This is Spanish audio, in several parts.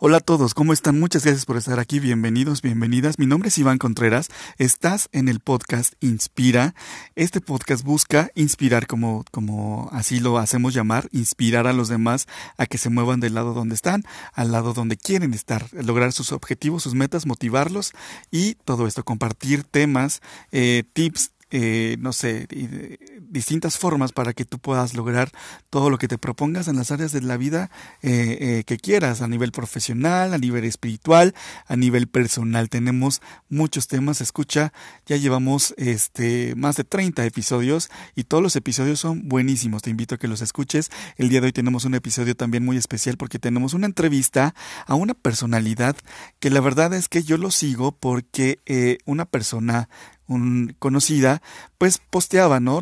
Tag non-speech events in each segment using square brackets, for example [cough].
Hola a todos, ¿cómo están? Muchas gracias por estar aquí, bienvenidos, bienvenidas. Mi nombre es Iván Contreras, estás en el podcast Inspira. Este podcast busca inspirar, como, como así lo hacemos llamar, inspirar a los demás a que se muevan del lado donde están, al lado donde quieren estar, lograr sus objetivos, sus metas, motivarlos y todo esto, compartir temas, eh, tips, eh, no sé, distintas formas para que tú puedas lograr todo lo que te propongas en las áreas de la vida eh, eh, que quieras, a nivel profesional, a nivel espiritual, a nivel personal. Tenemos muchos temas, escucha, ya llevamos este más de 30 episodios y todos los episodios son buenísimos. Te invito a que los escuches. El día de hoy tenemos un episodio también muy especial porque tenemos una entrevista a una personalidad que la verdad es que yo lo sigo porque una persona un, conocida, pues posteaba, ¿no?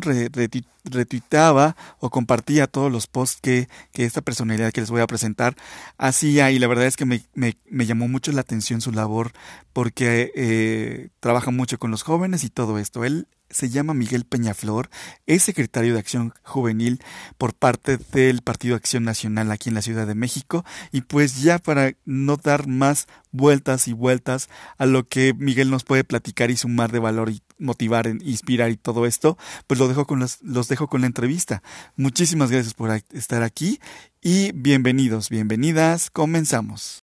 retuiteaba o compartía todos los posts que, que, esta personalidad que les voy a presentar hacía y la verdad es que me, me, me llamó mucho la atención su labor porque eh, trabaja mucho con los jóvenes y todo esto. Él se llama Miguel Peñaflor, es secretario de Acción Juvenil por parte del Partido Acción Nacional aquí en la Ciudad de México. Y pues ya para no dar más vueltas y vueltas a lo que Miguel nos puede platicar y sumar de valor y motivar, inspirar y todo esto, pues lo dejo con los, los dejo con la entrevista. Muchísimas gracias por estar aquí y bienvenidos, bienvenidas, comenzamos.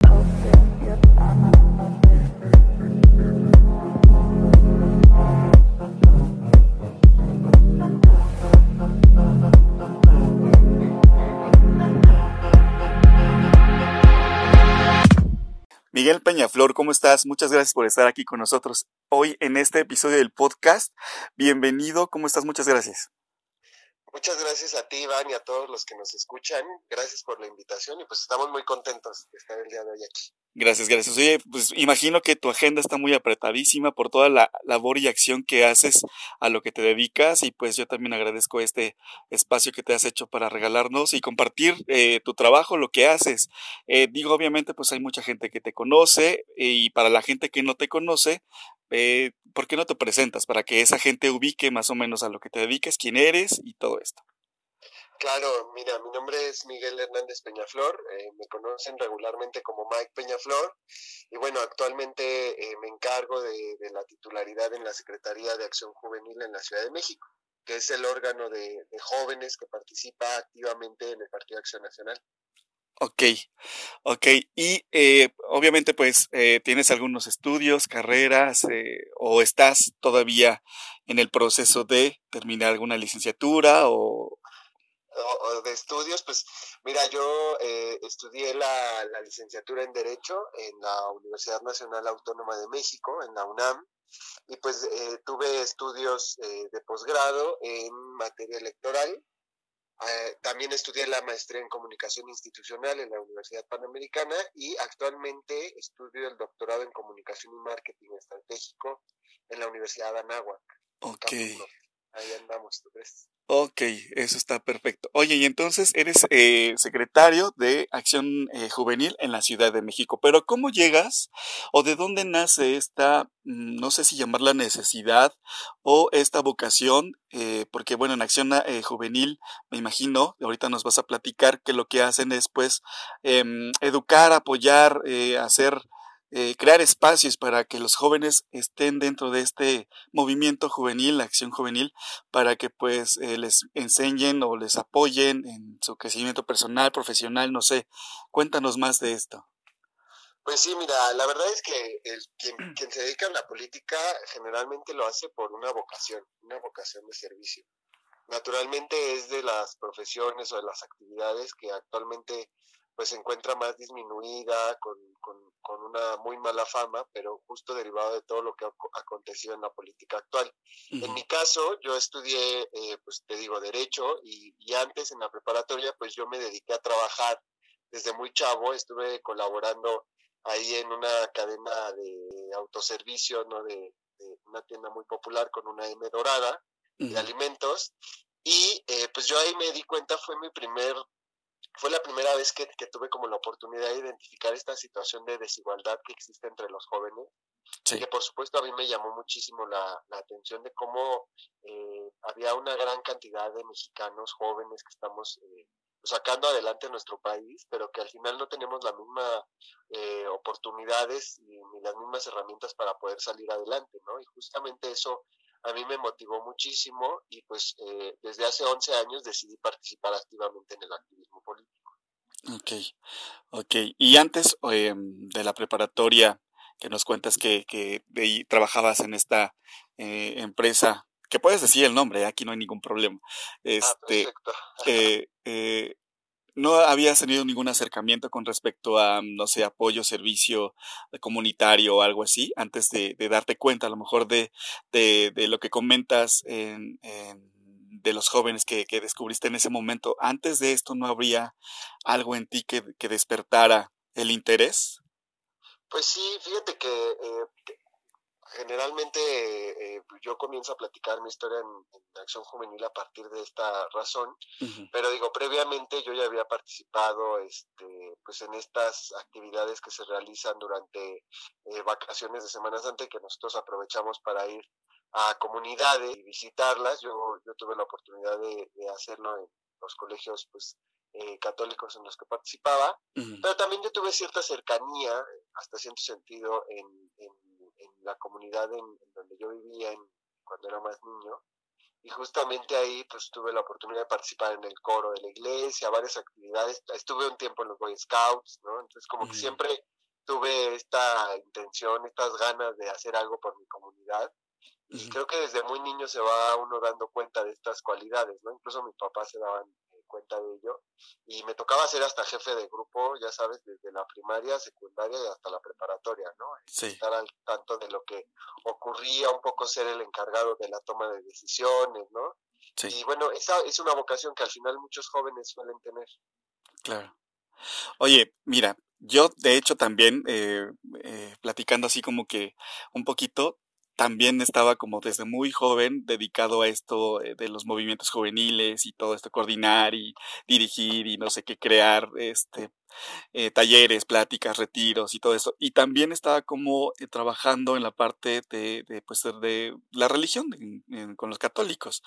Miguel Peñaflor, ¿cómo estás? Muchas gracias por estar aquí con nosotros hoy en este episodio del podcast. Bienvenido, ¿cómo estás? Muchas gracias. Muchas gracias a ti, Iván, y a todos los que nos escuchan. Gracias por la invitación y pues estamos muy contentos de estar el día de hoy aquí. Gracias, gracias. Oye, pues imagino que tu agenda está muy apretadísima por toda la labor y acción que haces a lo que te dedicas y pues yo también agradezco este espacio que te has hecho para regalarnos y compartir eh, tu trabajo, lo que haces. Eh, digo, obviamente pues hay mucha gente que te conoce y para la gente que no te conoce, eh, ¿por qué no te presentas para que esa gente ubique más o menos a lo que te dediques, quién eres y todo esto? Claro, mira, mi nombre es Miguel Hernández Peñaflor, eh, me conocen regularmente como Mike Peñaflor y bueno, actualmente eh, me encargo de, la titularidad en la Secretaría de Acción Juvenil en la Ciudad de México, que es el órgano de jóvenes que participa activamente en el Partido Acción Nacional. Ok, ok. Y eh, obviamente pues eh, tienes algunos estudios, carreras eh, o estás todavía en el proceso de terminar alguna licenciatura o... de estudios, pues mira, yo estudié la, la, licenciatura en Derecho en la Universidad Nacional Autónoma de México, en la UNAM, y pues tuve estudios de posgrado en materia electoral eh, también estudié la maestría en comunicación institucional en la Universidad Panamericana y actualmente estudio el doctorado en comunicación y marketing estratégico en la Universidad de Anáhuac. Ok. Ahí andamos, ¿tú crees? Ok, eso está perfecto. Oye, y entonces eres eh, secretario de Acción eh, Juvenil en la Ciudad de México, pero ¿cómo llegas o de dónde nace esta, mm, no sé si llamarla necesidad o esta vocación? Eh, porque bueno, en Acción Juvenil, me imagino, ahorita nos vas a platicar que lo que hacen es pues em, educar, apoyar, hacer eh, crear espacios para que los jóvenes estén dentro de este movimiento juvenil, la acción juvenil, para que pues eh, les enseñen o les apoyen en su crecimiento personal, profesional, no sé. Cuéntanos más de esto. Pues sí, mira, la verdad es que el, quien, quien se dedica a la política generalmente lo hace por una vocación, una vocación de servicio. Naturalmente es de las profesiones o de las actividades que actualmente pues se encuentra más disminuida, con, con, una muy mala fama, pero justo derivado de todo lo que ha acontecido en la política actual. En mi caso, yo estudié, eh, pues te digo, derecho y, y, antes en la preparatoria, pues yo me dediqué a trabajar desde muy chavo, estuve colaborando ahí en una cadena de autoservicio, ¿no? De, una tienda muy popular con una M dorada de alimentos. Y eh, pues yo ahí me di cuenta, fue mi primer fue la primera vez que, tuve como la oportunidad de identificar esta situación de desigualdad que existe entre los jóvenes. Que por supuesto a mí me llamó muchísimo la, atención de cómo eh, había una gran cantidad de mexicanos jóvenes que estamos eh, sacando adelante nuestro país, pero que al final no tenemos la misma oportunidades y ni las mismas herramientas para poder salir adelante, ¿no? Y justamente eso a mí me motivó muchísimo y pues eh, desde hace 11 años decidí participar activamente en el activismo político. Ok, ok. Y antes em, de la preparatoria, que nos cuentas que, que trabajabas en esta eh, empresa, que puedes decir el nombre, aquí no hay ningún problema. Ah, este, [laughs] eh, eh, no habías tenido ningún acercamiento con respecto a, no sé, apoyo, servicio comunitario o algo así, antes de, darte cuenta a lo mejor de, de, lo que comentas en, de los jóvenes que, que, descubriste en ese momento. Antes de esto, ¿no habría algo en ti que, que despertara el interés? Pues sí, fíjate que eh, generalmente eh, pues yo comienzo a platicar mi historia en, Acción Juvenil a partir de esta razón, pero digo, previamente yo ya había participado este, pues en estas actividades que se realizan durante eh, vacaciones de Semana Santa y que nosotros aprovechamos para ir a comunidades y visitarlas. Yo, yo tuve la oportunidad de, hacerlo en los colegios pues eh, católicos en los que participaba, pero también yo tuve cierta cercanía, hasta cierto sentido, en en la comunidad en, donde yo vivía cuando era más niño. Y justamente ahí pues tuve la oportunidad de participar en el coro de la iglesia, varias actividades. Estuve un tiempo en los Boy Scouts, ¿no? Entonces como que siempre tuve esta intención, estas ganas de hacer algo por mi comunidad. Y creo que desde muy niño se va uno dando cuenta de estas cualidades, ¿no? Incluso mis papás se daban cuenta de ello. Y me tocaba ser hasta jefe de grupo, ya sabes, desde la primaria, secundaria y hasta la preparatoria, ¿no? Estar al tanto de lo que ocurría, un poco ser el encargado de la toma de decisiones, ¿no? Y bueno, esa es una vocación que al final muchos jóvenes suelen tener. Claro. Oye, mira, yo de hecho también, eh, eh, platicando así como que un poquito, también estaba como desde muy joven dedicado a esto eh, de los movimientos juveniles y todo esto, coordinar y dirigir y no sé qué, crear este eh, talleres, pláticas, retiros y todo eso. Y también estaba como eh, trabajando en la parte de, de, pues, de la religión con los católicos.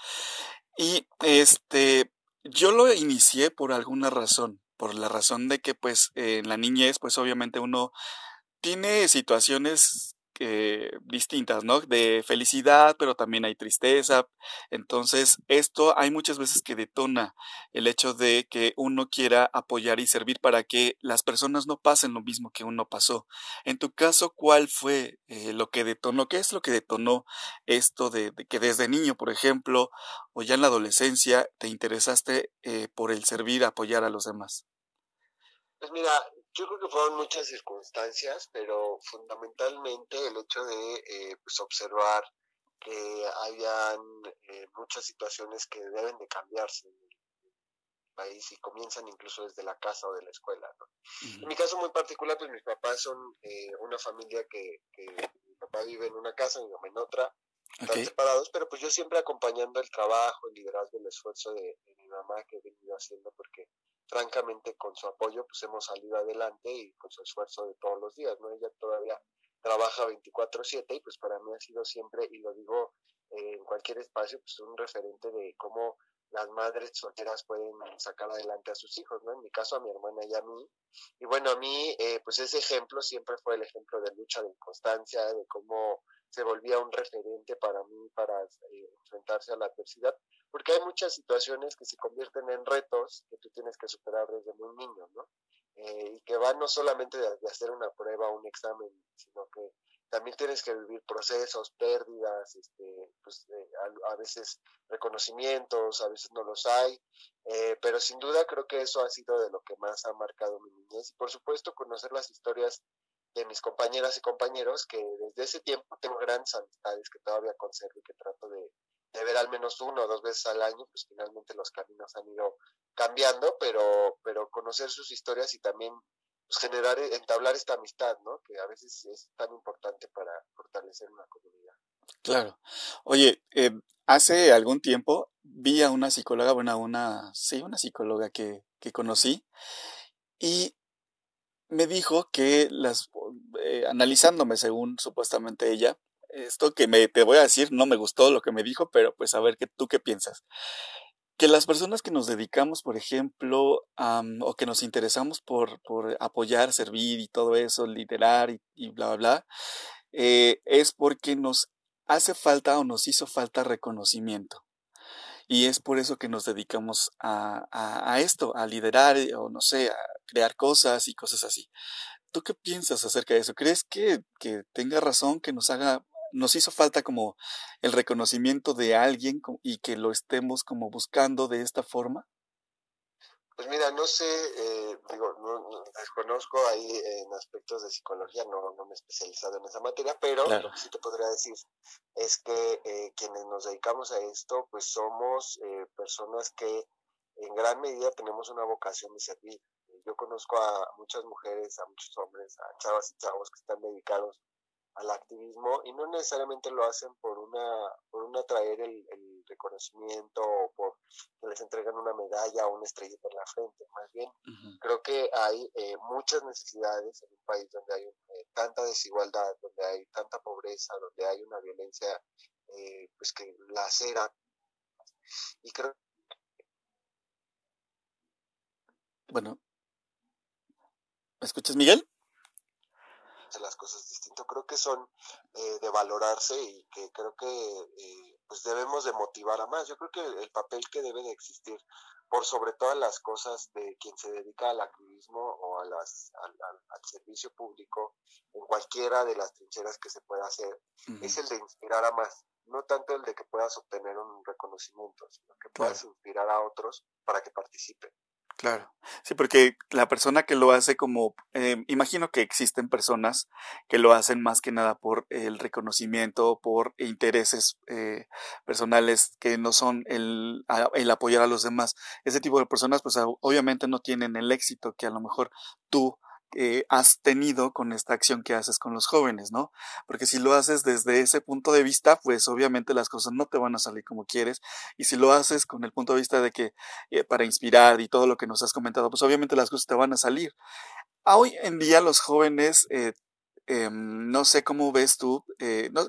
Y este, yo lo inicié por alguna razón, por la razón de que pues en la niñez pues obviamente uno tiene situaciones distintas, ¿no? De felicidad, pero también hay tristeza. Entonces, esto hay muchas veces que detona el hecho de que uno quiera apoyar y servir para que las personas no pasen lo mismo que uno pasó. En tu caso, ¿cuál fue eh, lo que detonó? ¿Qué es lo que detonó esto de, que desde niño, por ejemplo, o ya en la adolescencia, te interesaste eh, por el servir, apoyar a los demás? Pues mira, yo creo que fueron muchas circunstancias, pero fundamentalmente el hecho de eh, pues observar que hayan eh, muchas situaciones que deben de cambiarse en el país y comienzan incluso desde la casa o de la escuela. En mi caso muy particular, pues mis papás son eh, una familia que, que, mi papá vive en una casa, mi mamá en otra, están separados, pero pues yo siempre acompañando el trabajo, el liderazgo, el esfuerzo de, de mi mamá que he venido haciendo porque francamente con su apoyo pues hemos salido adelante y con su esfuerzo de todos los días, ¿no? Ella todavía trabaja 24/7 y pues para mí ha sido siempre, y lo digo eh, en cualquier espacio, pues un referente de cómo las madres solteras pueden sacar adelante a sus hijos, ¿no? En mi caso a mi hermana y a mí. Y bueno, a mí, eh, pues ese ejemplo siempre fue el ejemplo de lucha, de constancia, de cómo se volvía un referente para mí para eh, enfrentarse a la adversidad, porque hay muchas situaciones que se convierten en retos que tú tienes que superar desde muy niño, ¿no? Eh, y que van no solamente de, hacer una prueba un examen, sino que también tienes que vivir procesos, pérdidas, este, pues, eh, a, veces reconocimientos, a veces no los hay, pero sin duda creo que eso ha sido de lo que más ha marcado mi niñez. Y por supuesto conocer las historias de mis compañeras y compañeros que desde ese tiempo tengo grandes amistades que todavía conservo y que trato de, ver al menos uno o dos veces al año, pues finalmente los caminos han ido cambiando, pero, pero conocer sus historias y también pues, generar, entablar esta amistad, ¿no? Que a veces es tan importante para fortalecer una comunidad. Claro. Oye, eh, hace algún tiempo vi a una psicóloga, bueno, una, sí, una psicóloga que, que conocí y me dijo que las, eh, analizándome según supuestamente ella, esto que me, te voy a decir no me gustó lo que me dijo, pero pues a ver que tú qué piensas. que las personas que nos dedicamos, por ejemplo, o que nos interesamos por, por, apoyar, servir y todo eso, liderar y, bla, bla, bla, eh, es porque nos hace falta o nos hizo falta reconocimiento. Y es por eso que nos dedicamos a, a, esto, a liderar eh, o no sé, a crear cosas y cosas así. ¿Tú qué piensas acerca de eso? ¿Crees que, que tenga razón, que nos haga nos hizo falta como el reconocimiento de alguien y que lo estemos como buscando de esta forma? Pues mira, no sé, eh, digo, no, desconozco ahí en aspectos de psicología, no, no me he especializado en esa materia, pero lo que sí te podría decir es que eh, quienes nos dedicamos a esto, pues somos eh, personas que en gran medida tenemos una vocación de servir. Yo conozco a muchas mujeres, a muchos hombres, a chavas y chavos que están dedicados al activismo y no necesariamente lo hacen por una por una traer el, reconocimiento o por que les entregan una medalla o una estrellita en la frente. Más bien creo que hay eh, muchas necesidades en un país donde hay eh, tanta desigualdad donde hay tanta pobreza donde hay una violencia eh, pues que la acera y creo bueno ¿me escuchas Miguel? las cosas distinto. Creo que son eh, de valorarse y que creo que eh, pues debemos de motivar a más. Yo creo que el papel que debe de existir por sobre todas las cosas de quien se dedica al activismo o a las, al, servicio público en cualquiera de las trincheras que se pueda hacer es el de inspirar a más. No tanto el de que puedas obtener un reconocimiento, sino que puedas inspirar a otros para que participen. Claro, sí, porque la persona que lo hace como, eh, imagino que existen personas que lo hacen más que nada por el reconocimiento, por intereses eh, personales que no son el, el apoyar a los demás. Ese tipo de personas, pues obviamente no tienen el éxito que a lo mejor tú eh, has tenido con esta acción que haces con los jóvenes, ¿no? Porque si lo haces desde ese punto de vista, pues obviamente las cosas no te van a salir como quieres. Y si lo haces con el punto de vista de que eh, para inspirar y todo lo que nos has comentado, pues obviamente las cosas te van a salir. Hoy en día los jóvenes, eh, em, no sé cómo ves tú,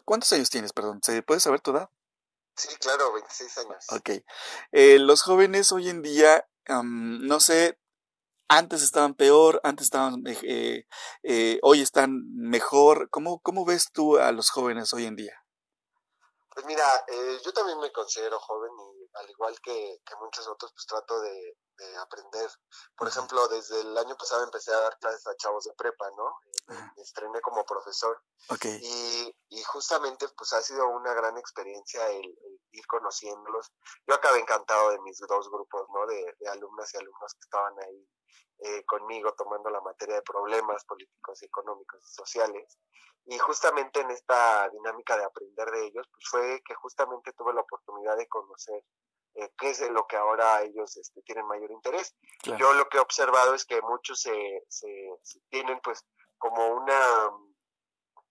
¿cuántos años tienes, perdón? ¿Se puede saber tu edad? Sí, claro, 26 años. Ok. los jóvenes hoy en día, no sé, antes estaban peor, antes estaban, eh, eh, hoy están mejor. ¿Cómo, ¿Cómo ves tú a los jóvenes hoy en día? Pues mira, eh, yo también me considero joven y al igual que, que muchos otros, pues trato de, de aprender. Por ejemplo, desde el año pasado empecé a dar clases a chavos de prepa, ¿no? Me estrené como profesor. Okay. Y, y, justamente pues ha sido una gran experiencia el, ir conociéndolos. Yo acabé encantado de mis dos grupos, ¿no? De, de alumnas y alumnos que estaban ahí eh, conmigo tomando la materia de problemas políticos, económicos y sociales. Y justamente en esta dinámica de aprender de ellos, pues fue que justamente tuve la oportunidad de conocer eh, qué es lo que ahora ellos este, tienen mayor interés. Yo lo que he observado es que muchos se, se, tienen pues como una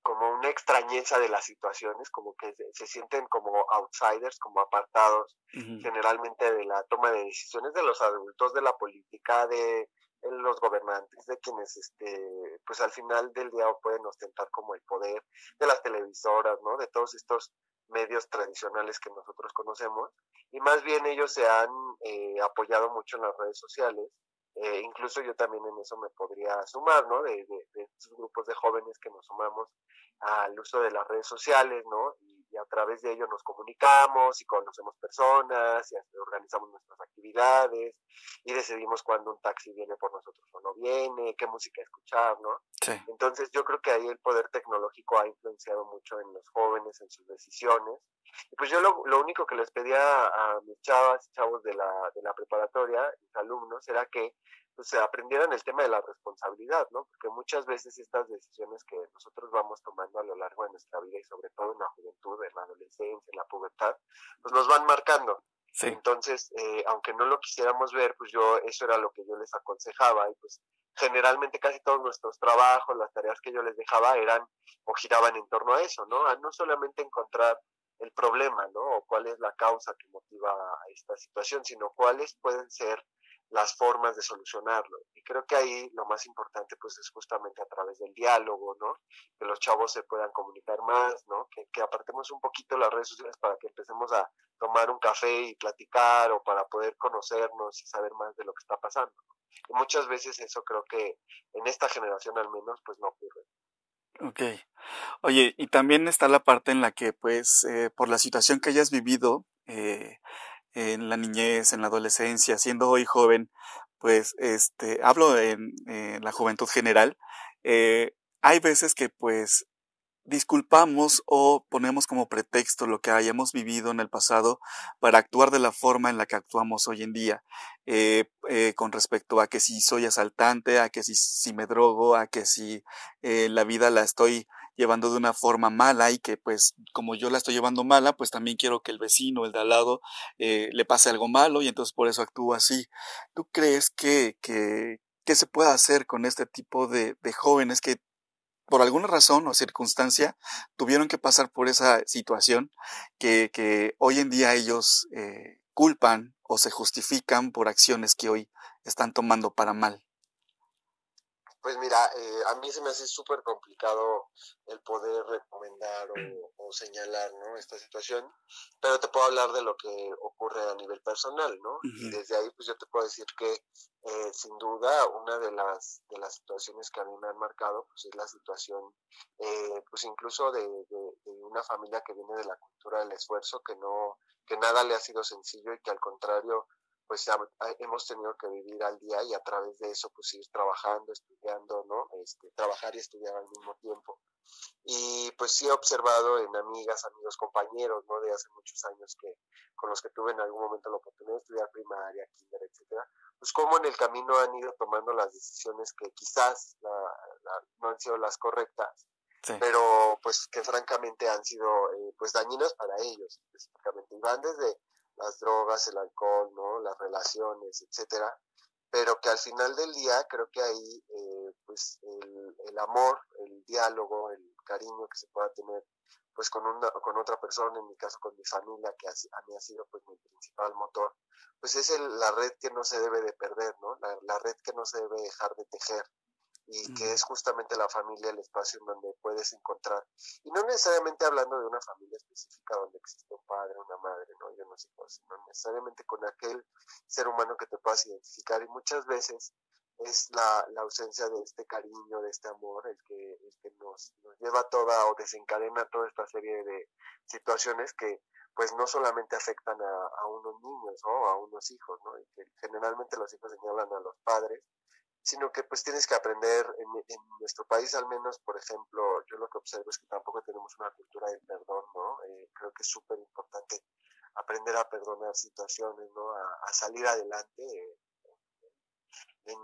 como una extrañeza de las situaciones, como que se, sienten como outsiders, como apartados generalmente de la toma de decisiones de los adultos, de la política, de los gobernantes, de quienes, este, pues al final del día pueden ostentar como el poder de las televisoras, ¿no? De todos estos medios tradicionales que nosotros conocemos. Y más bien ellos se han eh, apoyado mucho en las redes sociales. Eh, incluso yo también en eso me podría sumar, ¿no? De, de, grupos de jóvenes que nos sumamos al uso de las redes sociales, ¿no? Y, a través de ello nos comunicamos y conocemos personas y organizamos nuestras actividades y decidimos cuándo un taxi viene por nosotros o no viene, qué música escuchar, ¿no? Sí. Entonces yo creo que ahí el poder tecnológico ha influenciado mucho en los jóvenes, en sus decisiones. Y pues yo lo, lo único que les pedía a mis chavas y chavos de la, de la preparatoria, mis alumnos, era que pues aprendieran el tema de la responsabilidad, ¿no? Porque muchas veces estas decisiones que nosotros vamos tomando a lo largo de nuestra vida y sobre todo en la juventud, en la adolescencia, en la pubertad, pues nos van marcando. Sí. Entonces, eh, aunque no lo quisiéramos ver, pues yo, eso era lo que yo les aconsejaba y pues generalmente casi todos nuestros trabajos, las tareas que yo les dejaba eran o giraban en torno a eso, ¿no? A no solamente encontrar el problema, ¿no? O cuál es la causa que motiva a esta situación, sino cuáles pueden ser las formas de solucionarlo. Y creo que ahí lo más importante pues es justamente a través del diálogo, ¿no? Que los chavos se puedan comunicar más, ¿no? Que, que apartemos un poquito las redes sociales para que empecemos a tomar un café y platicar o para poder conocernos y saber más de lo que está pasando. Y muchas veces eso creo que en esta generación al menos pues no ocurre. Ok. Oye, y también está la parte en la que, pues, eh, por la situación que hayas vivido eh, en la niñez, en la adolescencia, siendo hoy joven, pues, este, hablo en, la juventud general, eh, hay veces que, pues, disculpamos o ponemos como pretexto lo que hayamos vivido en el pasado para actuar de la forma en la que actuamos hoy en día, eh, eh, con respecto a que si soy asaltante, a que si, me drogo, a que si la vida la estoy llevando de una forma mala y que pues como yo la estoy llevando mala, pues también quiero que el vecino, el de al lado, le pase algo malo y entonces por eso actúo así. ¿Tú crees que, que, ¿Qué se puede hacer con este tipo de, de jóvenes que por alguna razón o circunstancia tuvieron que pasar por esa situación que, que hoy en día ellos eh, culpan o se justifican por acciones que hoy están tomando para mal. Pues mira, eh, a mí se me hace súper complicado el poder recomendar o, señalar ¿no? esta situación, pero te puedo hablar de lo que ocurre a nivel personal, ¿no? Y desde ahí, pues yo te puedo decir que eh, sin duda una de las, de las situaciones que a mí me han marcado, pues es la situación, eh, pues incluso de, de, de una familia que viene de la cultura del esfuerzo, que no, que nada le ha sido sencillo y que al contrario, pues hemos tenido que vivir al día y a través de eso pues ir trabajando, estudiando, ¿no? Este, trabajar y estudiar al mismo tiempo. Y pues sí he observado en amigas, amigos, compañeros, ¿no? De hace muchos años que con los que tuve en algún momento la oportunidad de estudiar primaria, kinder, etcétera, pues cómo en el camino han ido tomando las decisiones que quizás no han sido las correctas, pero pues que francamente han sido eh, pues dañinas para ellos específicamente. Y van desde las drogas, el alcohol. Las relaciones, etcétera. Pero que al final del día creo que ahí, eh, pues, el, el, amor, el diálogo, el cariño que se pueda tener, pues, con una, con otra persona, en mi caso con mi familia, que a, mí ha sido, pues, mi principal motor, pues es el, la red que no se debe de perder, ¿no? La, la red que no se debe dejar de tejer y que es justamente la familia el espacio en donde puedes encontrar, y no necesariamente hablando de una familia específica donde existe un padre, una madre, ¿no? Yo no sé, sino necesariamente con aquel ser humano que te puedas identificar y muchas veces es la, la ausencia de este cariño, de este amor, el que, el que nos, nos lleva toda o desencadena toda esta serie de situaciones que pues no solamente afectan a, a unos niños o a unos hijos, ¿no? Y que generalmente los hijos señalan a los padres, sino que pues tienes que aprender, en, nuestro país al menos, por ejemplo, yo lo que observo es que tampoco tenemos una cultura del perdón, ¿no? Eh, creo que es súper importante aprender a perdonar situaciones, ¿no? A, salir adelante en,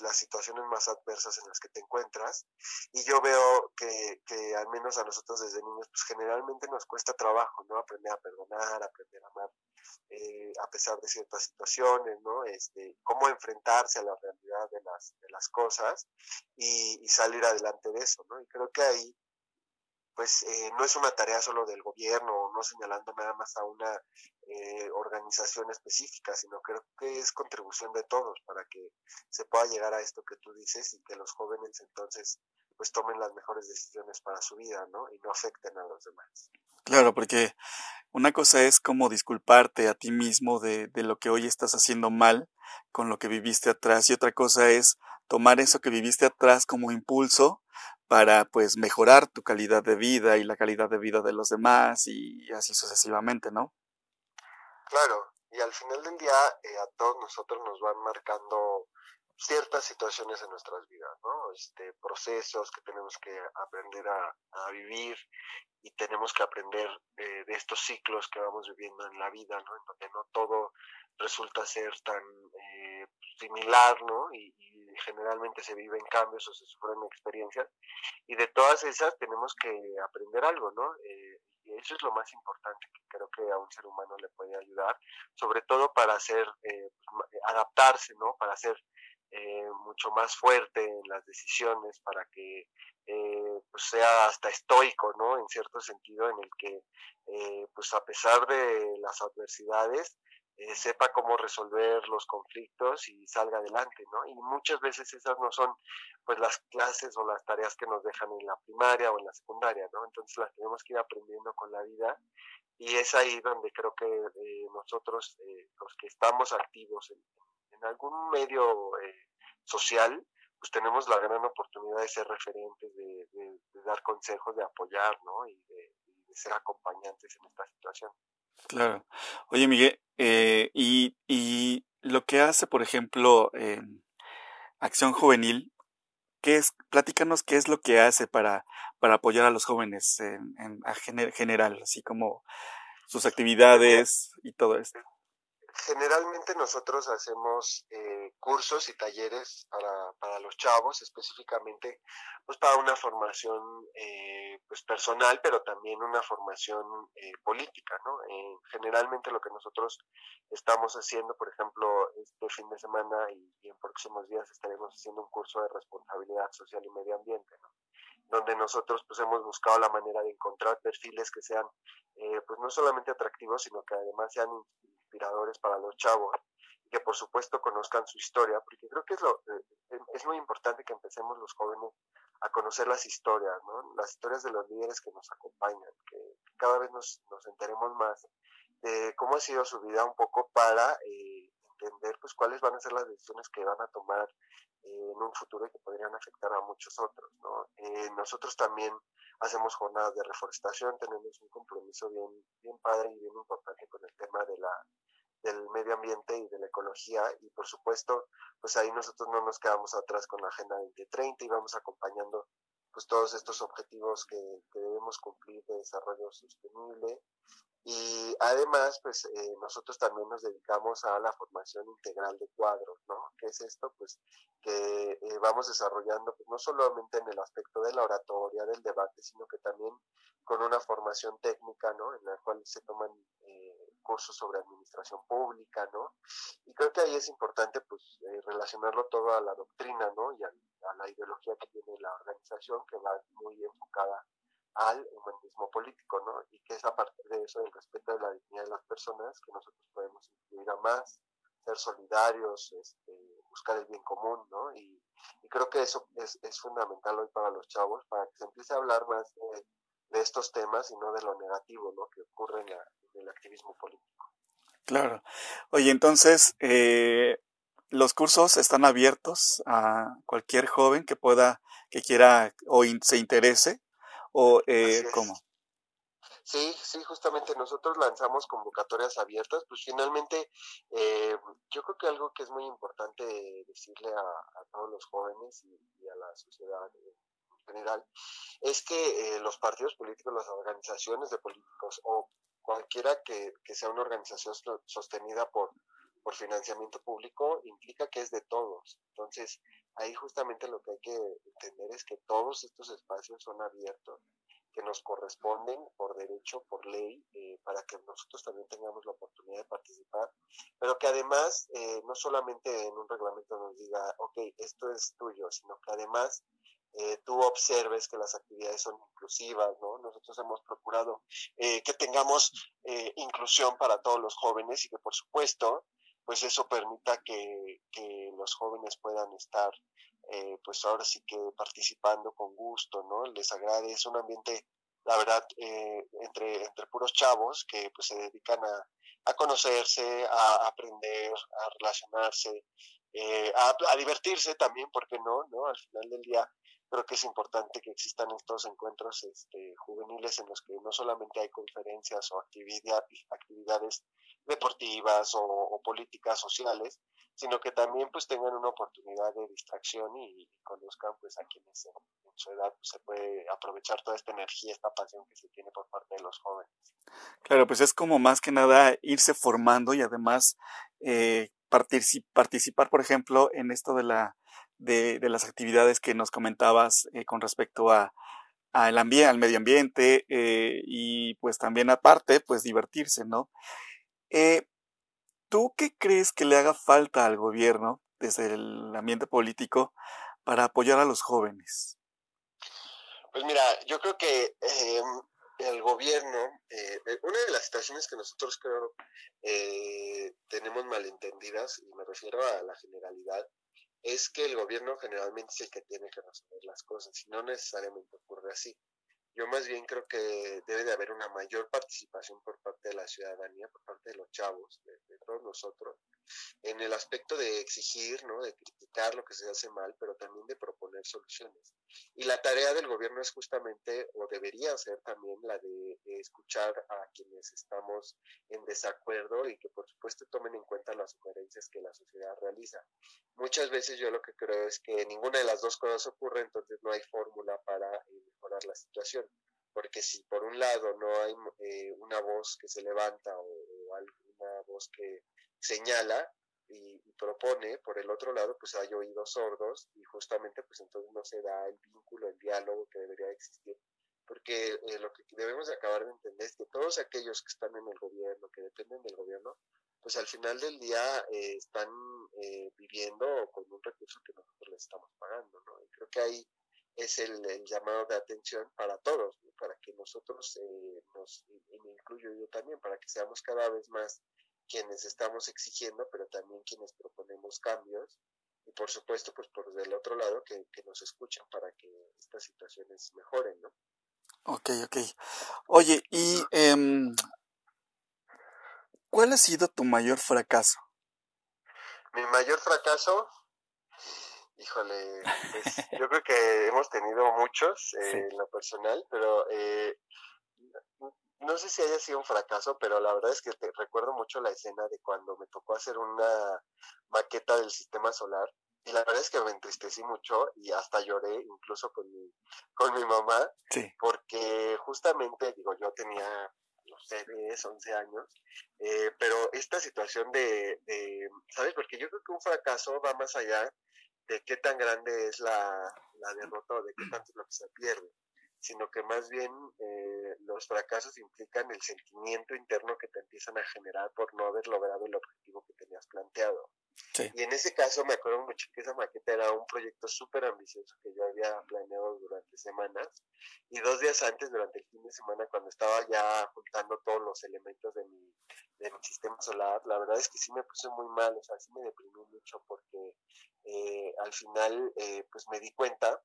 las situaciones más adversas en las que te encuentras. Y yo veo que, al menos a nosotros desde niños, pues generalmente nos cuesta trabajo, ¿no? Aprender a perdonar, aprender a amar eh, a pesar de ciertas situaciones, ¿no? Este, cómo enfrentarse a la realidad de las, cosas y, y salir adelante de eso, ¿no? Y creo que ahí pues eh, no es una tarea solo del gobierno, no señalando nada más a una eh, organización específica, sino creo que es contribución de todos para que se pueda llegar a esto que tú dices y que los jóvenes entonces pues tomen las mejores decisiones para su vida, ¿no? Y no afecten a los demás. Claro, porque una cosa es como disculparte a ti mismo de, de lo que hoy estás haciendo mal con lo que viviste atrás y otra cosa es tomar eso que viviste atrás como impulso para pues mejorar tu calidad de vida y la calidad de vida de los demás y así sucesivamente, ¿no? Claro, y al final del día eh, a todos nosotros nos van marcando ciertas situaciones en nuestras vidas, ¿no? Este, procesos que tenemos que aprender a, vivir y tenemos que aprender eh, de estos ciclos que vamos viviendo en la vida, ¿no? En donde no todo resulta ser tan eh, similar, ¿no? Y, generalmente se viven cambios o se sufren experiencias y de todas esas tenemos que aprender algo, ¿no? Eh, y eso es lo más importante que creo que a un ser humano le puede ayudar, sobre todo para hacer, eh, adaptarse, ¿no? Para ser eh, mucho más fuerte en las decisiones, para que eh, pues sea hasta estoico, ¿no? En cierto sentido, en el que, eh, pues a pesar de las adversidades, eh, sepa cómo resolver los conflictos y salga adelante, ¿no? Y muchas veces esas no son pues las clases o las tareas que nos dejan en la primaria o en la secundaria, ¿no? Entonces las tenemos que ir aprendiendo con la vida y es ahí donde creo que eh, nosotros, eh, los que estamos activos en, algún medio social, pues tenemos la gran oportunidad de ser referentes, de, dar consejos, de apoyar, ¿no? Y de, ser acompañantes en esta situación. Claro. Oye, Miguel, eh, y, y, lo que hace, por ejemplo, Acción Juvenil, ¿qué es? Platícanos qué es lo que hace para, para apoyar a los jóvenes en, en general, así como sus actividades y todo esto. Generalmente nosotros hacemos eh, cursos y talleres para, para, los chavos, específicamente pues para una formación eh, pues personal, pero también una formación eh, política, ¿no? generalmente lo que nosotros estamos haciendo, por ejemplo, este fin de semana y, en próximos días estaremos haciendo un curso de responsabilidad social y medio ambiente, donde nosotros pues hemos buscado la manera de encontrar perfiles que sean pues no solamente atractivos, sino que además sean inspiradores para los chavos y que por supuesto conozcan su historia, porque creo que es, lo, eh, es muy importante que empecemos los jóvenes a conocer las historias, ¿no? las historias de los líderes que nos acompañan, que cada vez nos, nos enteremos más de cómo ha sido su vida un poco para eh, entender pues cuáles van a ser las decisiones que van a tomar en un futuro que podrían afectar a muchos otros. ¿no? nosotros también hacemos jornadas de reforestación, tenemos un compromiso bien, bien padre y bien importante con el tema de la, del medio ambiente y de la ecología y por supuesto pues ahí nosotros no nos quedamos atrás con la Agenda 2030 y vamos acompañando pues todos estos objetivos que, debemos cumplir de desarrollo sostenible y además pues eh, nosotros también nos dedicamos a la formación integral de cuadros, ¿no? ¿Qué es esto? Pues que eh, vamos desarrollando pues no solamente en el aspecto de la oratoria, del debate, sino que también con una formación técnica, ¿no? En la cual se toman eh, cursos sobre administración pública, ¿no? Y creo que ahí es importante, pues, eh, relacionarlo todo a la doctrina, ¿no? Y a, la ideología que tiene la organización, que va muy enfocada al humanismo político, ¿no? Y que es a partir de eso, del respeto de la dignidad de las personas, que nosotros podemos incluir a más, ser solidarios, este, buscar el bien común, ¿no? Y, creo que eso es, es, fundamental hoy para los chavos, para que se empiece a hablar más de, estos temas y no de lo negativo, ¿no? Que ocurre en, el activismo político. Claro. Oye, entonces, eh, los cursos están abiertos a cualquier joven que pueda, que quiera o se interese, o eh, cómo. Sí, sí, justamente nosotros lanzamos convocatorias abiertas, pues finalmente eh, yo creo que algo que es muy importante decirle a, todos los jóvenes y, a la sociedad en general es que eh, los partidos políticos, las organizaciones de políticos o cualquiera que, que sea una organización sostenida por, por financiamiento público implica que es de todos. Entonces, ahí justamente lo que hay que entender es que todos estos espacios son abiertos que nos corresponden por derecho, por ley, eh, para que nosotros también tengamos la oportunidad de participar, pero que además eh, no solamente en un reglamento nos diga, ok, esto es tuyo, sino que además eh, tú observes que las actividades son inclusivas, ¿no? Nosotros hemos procurado que tengamos inclusión para todos los jóvenes y que por supuesto, pues eso permita que, que los jóvenes puedan estar eh, pues ahora sí que participando con gusto, ¿no? Les agrade, es un ambiente, la verdad, eh, entre, entre puros chavos que pues se dedican a, a conocerse, a aprender, a relacionarse, eh, a, a, divertirse también, porque no? ¿no? Al final del día creo que es importante que existan estos encuentros este, juveniles en los que no solamente hay conferencias o actividad, actividades deportivas o, políticas sociales, sino que también pues tengan una oportunidad de distracción y, conozcan pues a quienes en, su edad pues, se puede aprovechar toda esta energía, esta pasión que se tiene por parte de los jóvenes. Claro, pues es como más que nada irse formando y además eh, participar, por ejemplo, en esto de la de, de las actividades que nos comentabas eh, con respecto a al, ambiente, al medio ambiente eh, y pues también aparte pues divertirse, ¿no? Eh, ¿Tú qué crees que le haga falta al gobierno desde el ambiente político para apoyar a los jóvenes? Pues mira, yo creo que el gobierno, eh, eh, una de las situaciones que nosotros creo eh, tenemos malentendidas, y me refiero a la generalidad, es que el gobierno generalmente es el que tiene que resolver las cosas, y no necesariamente ocurre así. Yo más bien creo que debe de haber una mayor participación por parte de la ciudadanía, por parte de los chavos, de, todos nosotros, en el aspecto de exigir, ¿no? de criticar lo que se hace mal, pero también de proponer soluciones. Y la tarea del gobierno es justamente, o debería ser también, la de, escuchar a quienes estamos en desacuerdo y que por supuesto tomen en cuenta las sugerencias que la sociedad realiza. Muchas veces yo lo que creo es que ninguna de las dos cosas ocurre, entonces no hay fórmula para eh, mejorar la situación porque si por un lado no hay eh, una voz que se levanta o, alguna voz que señala y, propone, por el otro lado pues hay oídos sordos y justamente pues entonces no se da el vínculo, el diálogo que debería existir, porque eh, lo que debemos de acabar de entender es que todos aquellos que están en el gobierno, que dependen del gobierno, pues al final del día eh, están viviendo con un recurso que nosotros les estamos pagando, ¿no? Y creo que hay es el, llamado de atención para todos, para que nosotros, eh, nos, y me incluyo yo también, para que seamos cada vez más quienes estamos exigiendo, pero también quienes proponemos cambios, y por supuesto, pues por del otro lado, que, nos escuchen para que estas situaciones mejoren, ¿no? Ok, ok. Oye, ¿y em, cuál ha sido tu mayor fracaso? Mi mayor fracaso, Híjole, pues, [laughs] yo creo que hemos tenido muchos eh, en lo personal, pero eh, no sé si haya sido un fracaso, pero la verdad es que te recuerdo mucho la escena de cuando me tocó hacer una maqueta del sistema solar y la verdad es que me entristecí mucho y hasta lloré incluso con mi, con mi mamá, porque justamente, digo, yo tenía, no sé, 10, 11 años, eh, pero esta situación de, de, ¿sabes? Porque yo creo que un fracaso va más allá de qué tan grande es la, la derrota o de qué tanto es lo que se pierde, sino que más bien eh, los fracasos implican el sentimiento interno que te empiezan a generar por no haber logrado el objetivo que tenías planteado. Y en ese caso me acuerdo mucho que esa maqueta era un proyecto súper ambicioso que yo había planeado durante semanas y dos días antes, durante el fin de semana, cuando estaba ya juntando todos los elementos de mi, de mi sistema solar, la verdad es que sí me puse muy mal, o sea, sí me deprimí mucho porque eh, al final eh, pues me di cuenta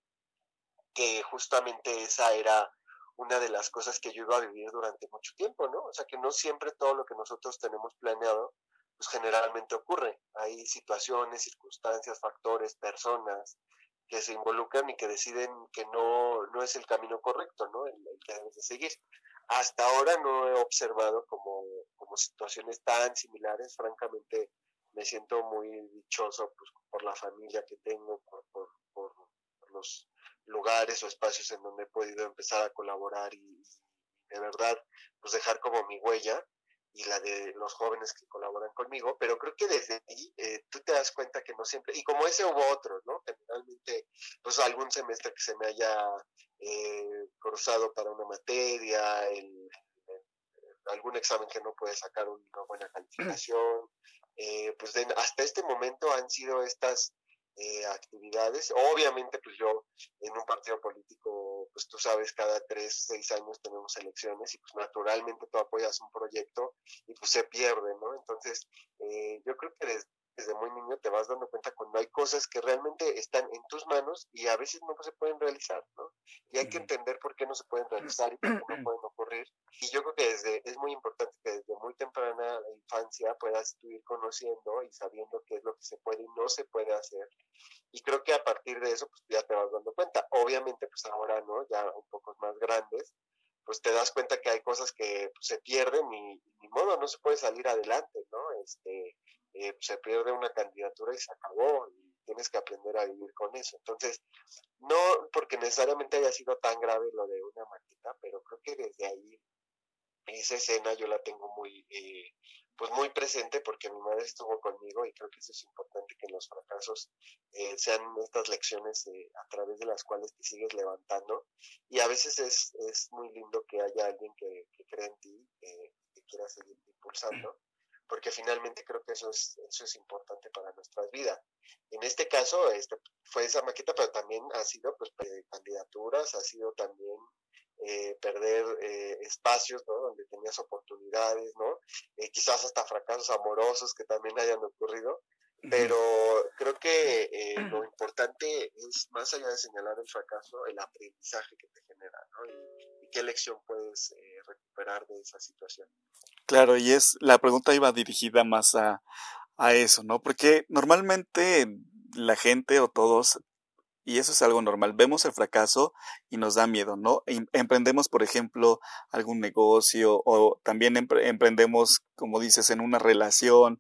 que justamente esa era una de las cosas que yo iba a vivir durante mucho tiempo, ¿no? O sea, que no siempre todo lo que nosotros tenemos planeado pues generalmente ocurre. Hay situaciones, circunstancias, factores, personas que se involucran y que deciden que no, no es el camino correcto, ¿no? El, que debes de seguir. Hasta ahora no he observado como, como situaciones tan similares, francamente me siento muy dichoso pues, por la familia que tengo, por, por, por, los lugares o espacios en donde he podido empezar a colaborar y, de verdad pues dejar como mi huella y la de los jóvenes que colaboran conmigo, pero creo que desde ahí eh, tú te das cuenta que no siempre, y como ese hubo otros, ¿no? Generalmente, pues algún semestre que se me haya eh, cruzado para una materia, el, algún examen que no puede sacar una buena calificación, eh, pues hasta este momento han sido estas eh, actividades. Obviamente, pues yo en un partido político, pues tú sabes, cada tres, seis años tenemos elecciones y pues naturalmente tú apoyas un proyecto y pues se pierde, ¿no? Entonces, eh, yo creo que desde desde muy niño te vas dando cuenta cuando hay cosas que realmente están en tus manos y a veces no se pueden realizar, ¿no? Y hay que entender por qué no se pueden realizar y por qué no [clears throat] pueden ocurrir. Y yo creo que desde, es muy importante que desde muy temprana infancia puedas ir conociendo y sabiendo qué es lo que se puede y no se puede hacer. Y creo que a partir de eso, pues ya te vas dando cuenta. Obviamente, pues ahora, ¿no? Ya un poco más grandes, pues te das cuenta que hay cosas que pues, se pierden y, y ni modo, no se puede salir adelante, ¿no? Este, eh, se pierde una candidatura y se acabó y tienes que aprender a vivir con eso. Entonces, no porque necesariamente haya sido tan grave lo de una maqueta, pero creo que desde ahí esa escena yo la tengo muy eh, pues muy presente porque mi madre estuvo conmigo y creo que eso es importante que los fracasos eh, sean estas lecciones a través de las cuales te sigues levantando y a veces es, es muy lindo que haya alguien que, que cree en ti que quiera seguir impulsando porque finalmente creo que eso es, eso es importante para nuestras vidas. En este caso este, fue esa maqueta, pero también ha sido pues, candidaturas, ha sido también eh, perder eh, espacios, ¿no? Donde tenías oportunidades, ¿no? Eh, quizás hasta fracasos amorosos que también hayan ocurrido, pero creo que lo importante es, más allá de señalar el fracaso, el aprendizaje que te genera, ¿no? Y, y qué lección puedes recuperar de esa situación. Claro, y es, la pregunta iba dirigida más a, a eso, ¿no? Porque normalmente la gente o todos y eso es algo normal. Vemos el fracaso y nos da miedo, ¿no? Em, emprendemos, por ejemplo, algún negocio o también emprendemos, como dices, en una relación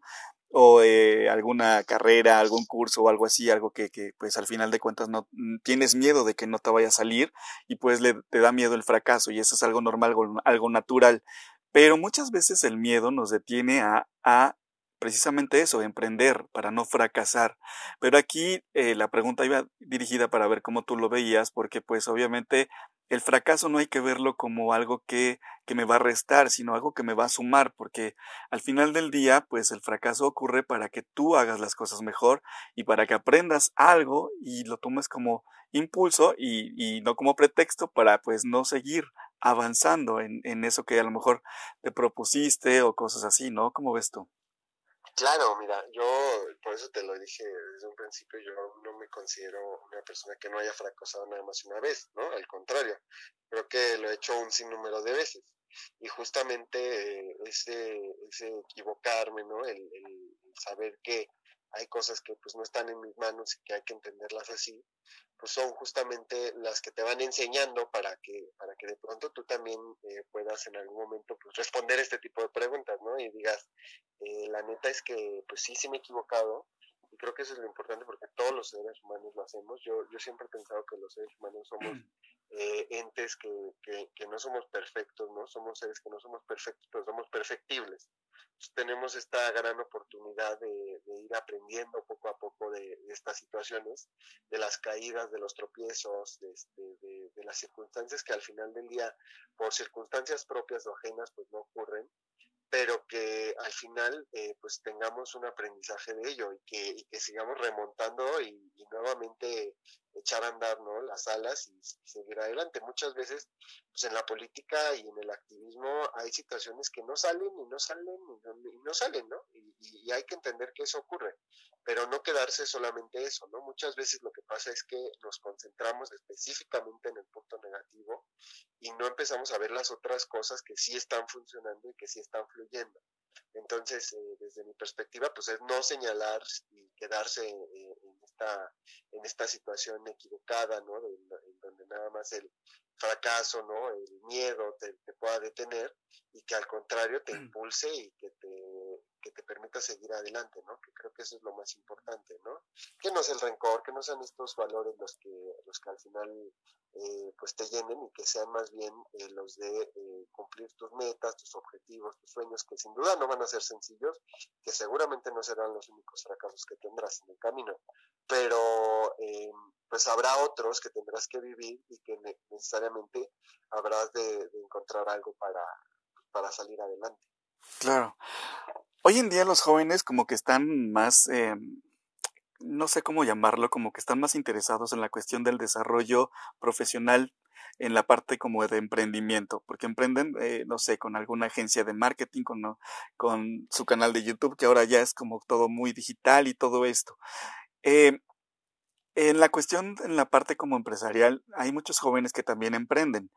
o eh, alguna carrera, algún curso o algo así, algo que, que, pues al final de cuentas no tienes miedo de que no te vaya a salir y pues le, te da miedo el fracaso y eso es algo normal, algo natural. Pero muchas veces el miedo nos detiene a, a precisamente eso, emprender para no fracasar. Pero aquí eh, la pregunta iba dirigida para ver cómo tú lo veías, porque pues obviamente el fracaso no hay que verlo como algo que, que me va a restar, sino algo que me va a sumar, porque al final del día, pues el fracaso ocurre para que tú hagas las cosas mejor y para que aprendas algo y lo tomes como impulso y, y no como pretexto para pues no seguir avanzando en, en eso que a lo mejor te propusiste o cosas así, ¿no? ¿Cómo ves tú? Claro, mira, yo por eso te lo dije desde un principio, yo no me considero una persona que no haya fracasado nada más una vez, ¿no? Al contrario, creo que lo he hecho un sinnúmero de veces. Y justamente eh, ese, ese equivocarme, ¿no? El, el saber que hay cosas que pues no están en mis manos y que hay que entenderlas así, pues son justamente las que te van enseñando para que, para que de pronto tú también eh, puedas en algún momento pues responder este tipo de preguntas, ¿no? Y digas, eh, la neta es que pues sí, sí me he equivocado, y creo que eso es lo importante porque todos los seres humanos lo hacemos. Yo, yo siempre he pensado que los seres humanos somos eh, entes que, que, que, no somos perfectos, ¿no? Somos seres que no somos perfectos, pero somos perfectibles. Tenemos esta gran oportunidad de, ir aprendiendo poco a poco de, estas situaciones, de las caídas, de los tropiezos, de, este, de las circunstancias que al final del día, por circunstancias propias o ajenas, pues no ocurren pero que al final eh, pues tengamos un aprendizaje de ello y que, sigamos remontando y, nuevamente echar a andar ¿no? las alas y, seguir adelante. Muchas veces pues en la política y en el activismo hay situaciones que no salen y no salen y no, no salen, ¿no? Y, hay que entender que eso ocurre, pero no quedarse solamente eso, ¿no? Muchas veces lo que pasa es que nos concentramos específicamente en el punto negativo y no empezamos a ver las otras cosas que sí están funcionando y que sí están fluyendo. Entonces, eh, desde mi perspectiva, pues es no señalar y quedarse eh, en, esta, en esta situación equivocada, ¿no? De, en donde nada más el fracaso, ¿no? El miedo te, te, pueda detener y que al contrario te impulse y que seguir adelante, ¿no? Que creo que eso es lo más importante, ¿no? Que no es el rencor, que no sean estos valores los que, los que al final eh, pues te llenen y que sean más bien eh, los de eh, cumplir tus metas, tus objetivos, tus sueños, que sin duda no van a ser sencillos, que seguramente no serán los únicos fracasos que tendrás en el camino, pero eh, pues habrá otros que tendrás que vivir y que ne necesariamente habrás de, de, encontrar algo para, para salir adelante. Claro. Hoy en día los jóvenes como que están más eh, no sé cómo llamarlo, como que están más interesados en la cuestión del desarrollo profesional en la parte como de emprendimiento, porque emprenden, eh, no sé, con alguna agencia de marketing, con, con su canal de YouTube, que ahora ya es como todo muy digital y todo esto. Eh, en la cuestión, en la parte como empresarial, hay muchos jóvenes que también emprenden.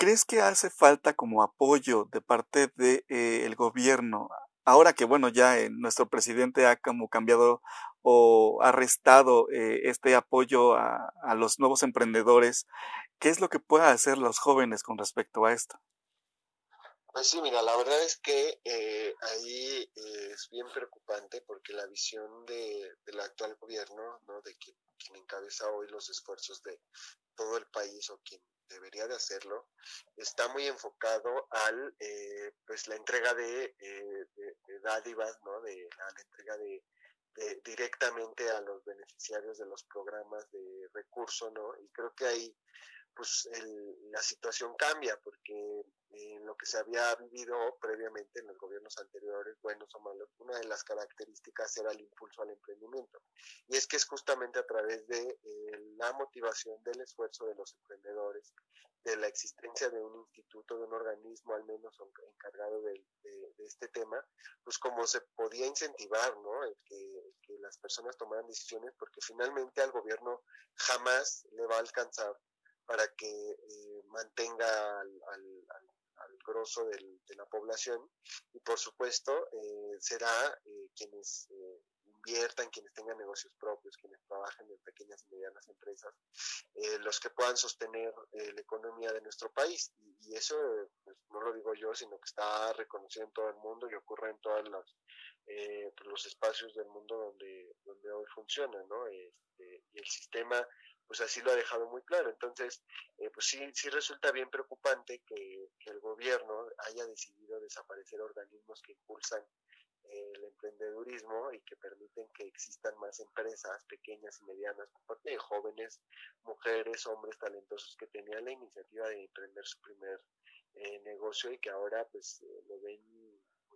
¿Crees que hace falta como apoyo de parte del de, eh, gobierno ahora que bueno ya eh, nuestro presidente ha como cambiado o ha restado eh, este apoyo a, los nuevos emprendedores, ¿qué es lo que pueden hacer los jóvenes con respecto a esto? Pues sí, mira, la verdad es que eh, ahí es bien preocupante porque la visión de, del actual gobierno, ¿no? de quien encabeza hoy los esfuerzos de todo el país o quien debería de hacerlo, está muy enfocado al, eh, pues la entrega de, eh, de, de, dádivas, ¿no? De la, entrega de, de, directamente a los beneficiarios de los programas de recurso, ¿no? Y creo que hay pues la situación cambia, porque en lo que se había vivido previamente en los gobiernos anteriores, buenos o malos, una de las características era el impulso al emprendimiento. Y es que es justamente a través de eh, la motivación del esfuerzo de los emprendedores, de la existencia de un instituto, de un organismo al menos encargado de, este tema, pues como se podía incentivar, ¿no? que, que las personas tomaran decisiones, porque finalmente al gobierno jamás le va a alcanzar para que eh, mantenga al, al, al grosso del, de la población y por supuesto eh, será eh, quienes inviertan, quienes tengan negocios propios, quienes trabajen en pequeñas y medianas empresas, los que puedan sostener la economía de nuestro país. Y, eso pues, no lo digo yo, sino que está reconocido en todo el mundo y ocurre en todos pues, los espacios del mundo donde, donde hoy funciona, ¿no? Este, y el sistema pues así lo ha dejado muy claro. Entonces, eh, pues sí, sí resulta bien preocupante que, el gobierno haya decidido desaparecer organismos que impulsan eh, el emprendedurismo y que permiten que existan más empresas pequeñas y medianas por parte de jóvenes, mujeres, hombres talentosos que tenían la iniciativa de emprender su primer eh, negocio y que ahora pues lo ven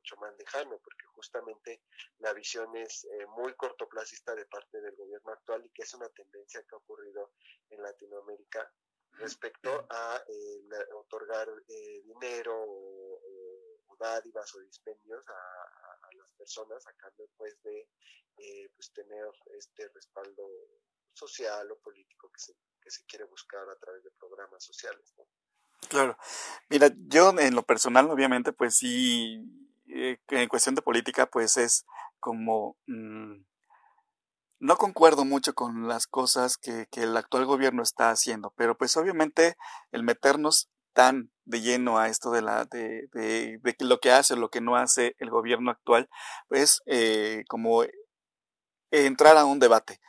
mucho más lejano, porque justamente la visión es eh, muy cortoplacista de parte del gobierno actual y que es una tendencia que ha ocurrido en Latinoamérica respecto a eh, otorgar eh, dinero o, dádivas o dispendios a, las personas a cambio pues de pues tener este respaldo social o político que se, que se quiere buscar a través de programas sociales. Claro. Mira, yo en lo personal, obviamente, pues sí eh, en cuestión de política, pues es como... Mm, no concuerdo mucho con las cosas que, el actual gobierno está haciendo, pero pues obviamente el meternos tan de lleno a esto de la de, de, lo que hace o lo que no hace el gobierno actual, pues eh, como entrar a un debate.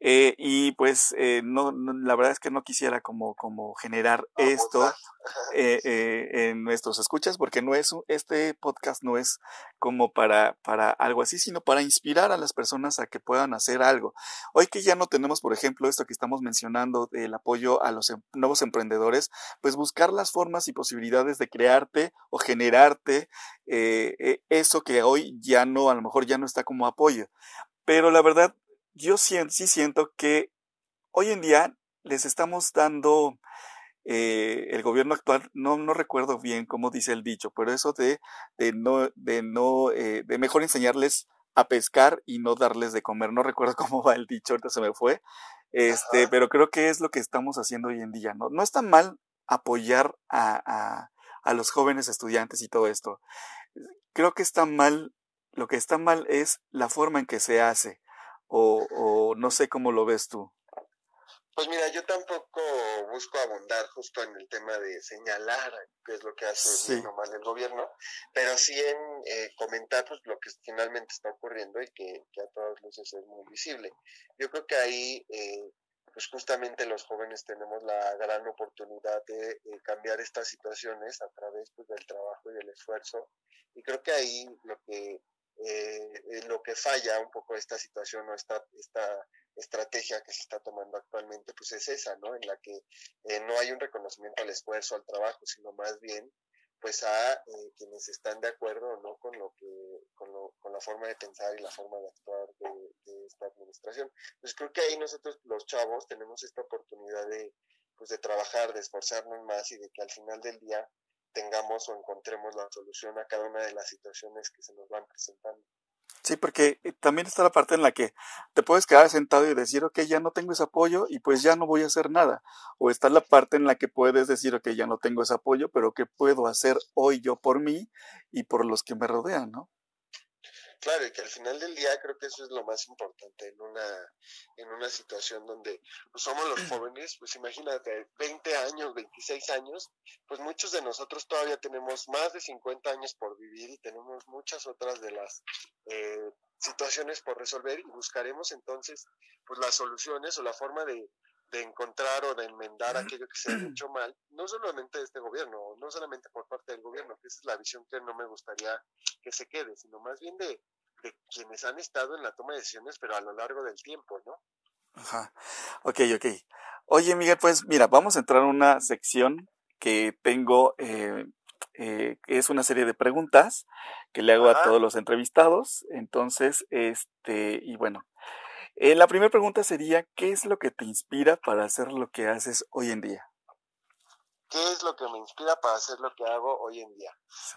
Eh, y pues eh, no, la verdad es que no quisiera como, como generar esto eh, eh, en nuestros escuchas, porque no es este podcast no es como para, para algo así, sino para inspirar a las personas a que puedan hacer algo. Hoy que ya no tenemos, por ejemplo, esto que estamos mencionando del apoyo a los em, nuevos emprendedores, pues buscar las formas y posibilidades de crearte o generarte eh, eso que hoy ya no, a lo mejor ya no está como apoyo. Pero la verdad, yo sí, siento que hoy en día les estamos dando eh, el gobierno actual, no, no recuerdo bien cómo dice el dicho, pero eso de, de no, de no, eh, de mejor enseñarles a pescar y no darles de comer. No recuerdo [laughs] cómo va el dicho, ahorita se me fue. Este, pero creo que es lo que estamos haciendo hoy en día, ¿no? No está mal apoyar a, a, a los jóvenes estudiantes y todo esto. Creo que está mal, lo que está mal es la forma en que se hace o, o no sé cómo lo ves tú. Pues mira, yo tampoco busco abundar justo en el tema de señalar qué es lo que hace mal el gobierno, pero sí en eh, comentar pues, lo que finalmente está ocurriendo y que, a todas luces es muy visible. Yo creo que ahí, eh, pues justamente los jóvenes tenemos la gran oportunidad de eh, cambiar estas situaciones a través pues, del trabajo y del esfuerzo. Y creo que ahí lo que eh, lo que falla un poco esta situación o esta, esta estrategia que se está tomando actualmente, pues es esa, ¿no? En la que eh, no hay un reconocimiento al esfuerzo, al trabajo, sino más bien pues a eh, quienes están de acuerdo no con lo que con, lo, con la forma de pensar y la forma de actuar de, esta administración pues creo que ahí nosotros los chavos tenemos esta oportunidad de pues de trabajar de esforzarnos más y de que al final del día tengamos o encontremos la solución a cada una de las situaciones que se nos van presentando. Sí, porque eh, también está la parte en la que te puedes quedar sentado y decir, ok, ya no tengo ese apoyo y pues ya no voy a hacer nada. O está la parte en la que puedes decir, ok, ya no tengo ese apoyo, pero ¿qué puedo hacer hoy yo por mí y por los que me rodean, no? Claro, y que al final del día creo que eso es lo más importante en una, en una situación donde pues, somos los [clears throat] jóvenes, pues imagínate, 20 años, 26 años, pues muchos de nosotros todavía tenemos más de 50 años por vivir y tenemos muchas otras de las eh, situaciones por resolver y buscaremos entonces pues las soluciones o la forma de, de encontrar o de enmendar aquello que se ha [clears throat] hecho mal, no solamente de este gobierno, no solamente por parte del gobierno, que esa es la visión que no me gustaría que se quede, sino más bien de, de quienes han estado en la toma de decisiones, pero a lo largo del tiempo, ¿no? Ajá. Ok, ok. Oye, Miguel, pues mira, vamos a entrar en una sección que tengo, eh, eh, es una serie de preguntas que le hago a todos los entrevistados. Entonces, este, y bueno, eh, la primera pregunta sería, ¿qué es lo que te inspira para hacer lo que haces hoy en día? ¿Qué es lo que me inspira para hacer lo que hago hoy en día?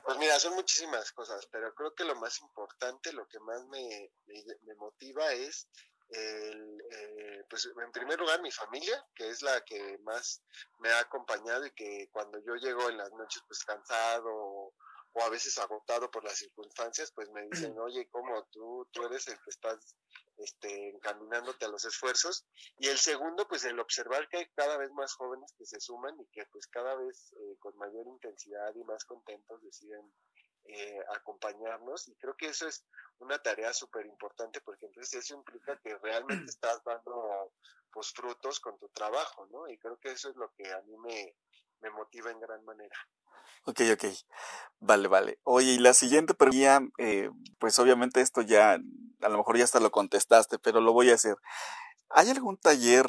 Pues mira, son muchísimas cosas, pero creo que lo más importante, lo que más me, me, motiva es, el, eh, pues en primer lugar mi familia, que es la que más me ha acompañado y que cuando yo llego en las noches pues cansado o a veces agotado por las circunstancias, pues me dicen, oye, ¿cómo tú, tú eres el que estás este, encaminándote a los esfuerzos? Y el segundo, pues el observar que hay cada vez más jóvenes que se suman y que pues cada vez eh, con mayor intensidad y más contentos deciden eh, acompañarnos y creo que eso es una tarea súper importante porque entonces eso implica que realmente estás dando pues frutos con tu trabajo, ¿no? Y creo que eso es lo que a mí me, me motiva en gran manera. Ok, ok. Vale, vale. Oye, y la siguiente pregunta, eh, pues obviamente esto ya, a lo mejor ya hasta lo contestaste, pero lo voy a hacer. ¿Hay algún taller,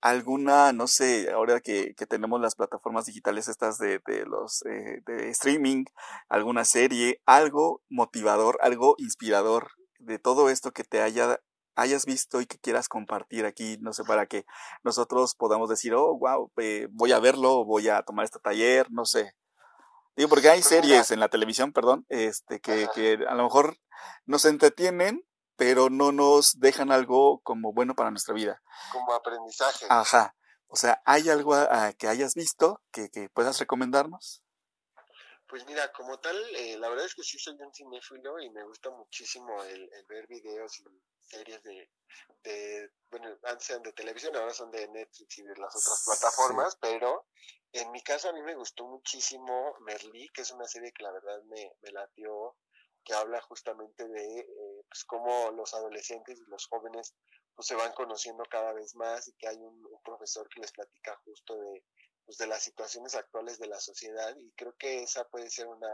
alguna, no sé, ahora que, que tenemos las plataformas digitales estas de, de los eh, de streaming, alguna serie, algo motivador, algo inspirador de todo esto que te haya hayas visto y que quieras compartir aquí, no sé, para que nosotros podamos decir, oh, wow, voy a verlo, voy a tomar este taller, no sé. Digo, porque hay series en la televisión, perdón, este, que, que a lo mejor nos entretienen, pero no nos dejan algo como bueno para nuestra vida. Como aprendizaje. Ajá. O sea, ¿hay algo que hayas visto que, que puedas recomendarnos? Pues mira, como tal, eh, la verdad es que sí soy un cinéfilo y me gusta muchísimo el, ver videos y series de, de, bueno, antes eran de televisión, ahora son de Netflix y de las otras plataformas, pero en mi caso a mí me gustó muchísimo Merlí, que es una serie que la verdad me, me latió, que habla justamente de eh, pues cómo los adolescentes y los jóvenes pues se van conociendo cada vez más y que hay un profesor que les platica justo de pues, de las situaciones actuales de la sociedad y creo que esa puede ser una,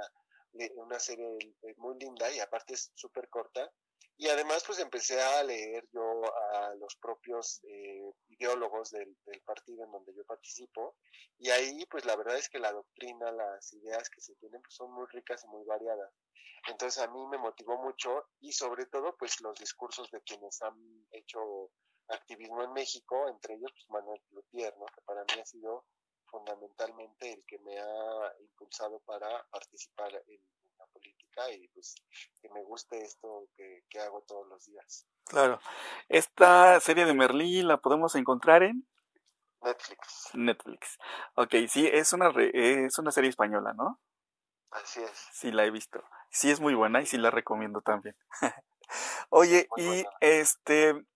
una serie eh, muy linda y aparte es súper corta. Y además pues empecé a leer yo a los propios eh, ideólogos del, del, partido en donde yo participo y ahí pues la verdad es que la doctrina, las ideas que se tienen pues, son muy ricas y muy variadas. Entonces a mí me motivó mucho y sobre todo pues los discursos de quienes han hecho activismo en México, entre ellos pues Manuel Plutier, ¿no? que para mí ha sido fundamentalmente el que me ha impulsado para participar en, la política y pues que me guste esto que, hago todos los días. Claro. Esta serie de Merlí la podemos encontrar en Netflix. Netflix. Ok, sí, es una, es una serie española, ¿no? Así es. Sí, la he visto. Sí, es muy buena y sí la recomiendo también. [laughs] Oye, y este,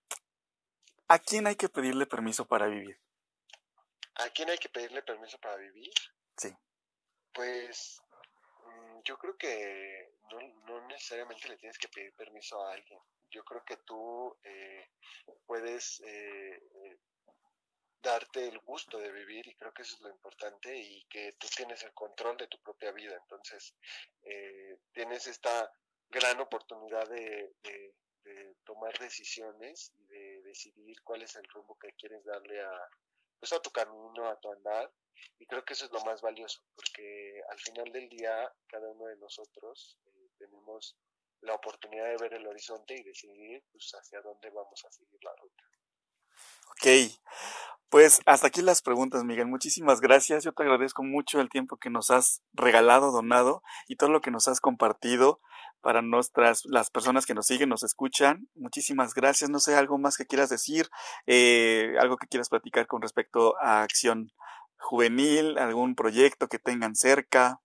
¿a quién hay que pedirle permiso para vivir? ¿A quién hay que pedirle permiso para vivir? Sí. Pues mm, yo creo que no, necesariamente le tienes que pedir permiso a alguien. Yo creo que tú eh, puedes eh, darte el gusto de vivir y creo que eso es lo importante y que tú tienes el control de tu propia vida. Entonces, eh, tienes esta gran oportunidad de, de, tomar decisiones y de decidir cuál es el rumbo que quieres darle a, pues a tu camino, a tu andar. Y creo que eso es lo más valioso, porque al final del día, cada uno de nosotros eh, tenemos la oportunidad de ver el horizonte y decidir pues, hacia dónde vamos a seguir la ruta. Ok, pues hasta aquí las preguntas, Miguel. Muchísimas gracias. Yo te agradezco mucho el tiempo que nos has regalado, donado y todo lo que nos has compartido para nuestras, las personas que nos siguen, nos escuchan. Muchísimas gracias. No sé, algo más que quieras decir, eh, algo que quieras platicar con respecto a acción juvenil, algún proyecto que tengan cerca.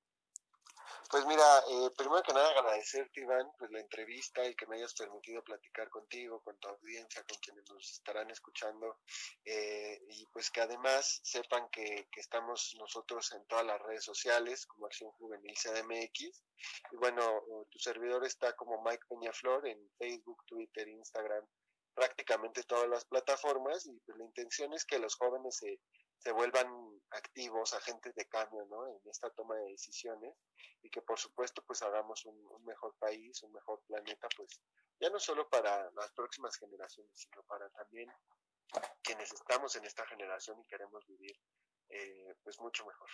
Pues mira, eh, primero que nada agradecerte Iván, pues la entrevista y que me hayas permitido platicar contigo, con tu audiencia, con quienes nos estarán escuchando eh, y pues que además sepan que, que, estamos nosotros en todas las redes sociales como Acción Juvenil CDMX y bueno, tu servidor está como Mike Peñaflor en Facebook, Twitter, Instagram, prácticamente todas las plataformas y pues la intención es que los jóvenes se se vuelvan activos, agentes de cambio, ¿no? En esta toma de decisiones y que por supuesto pues hagamos un, mejor país, un mejor planeta, pues ya no solo para las próximas generaciones, sino para también quienes estamos en esta generación y queremos vivir eh, pues mucho mejor.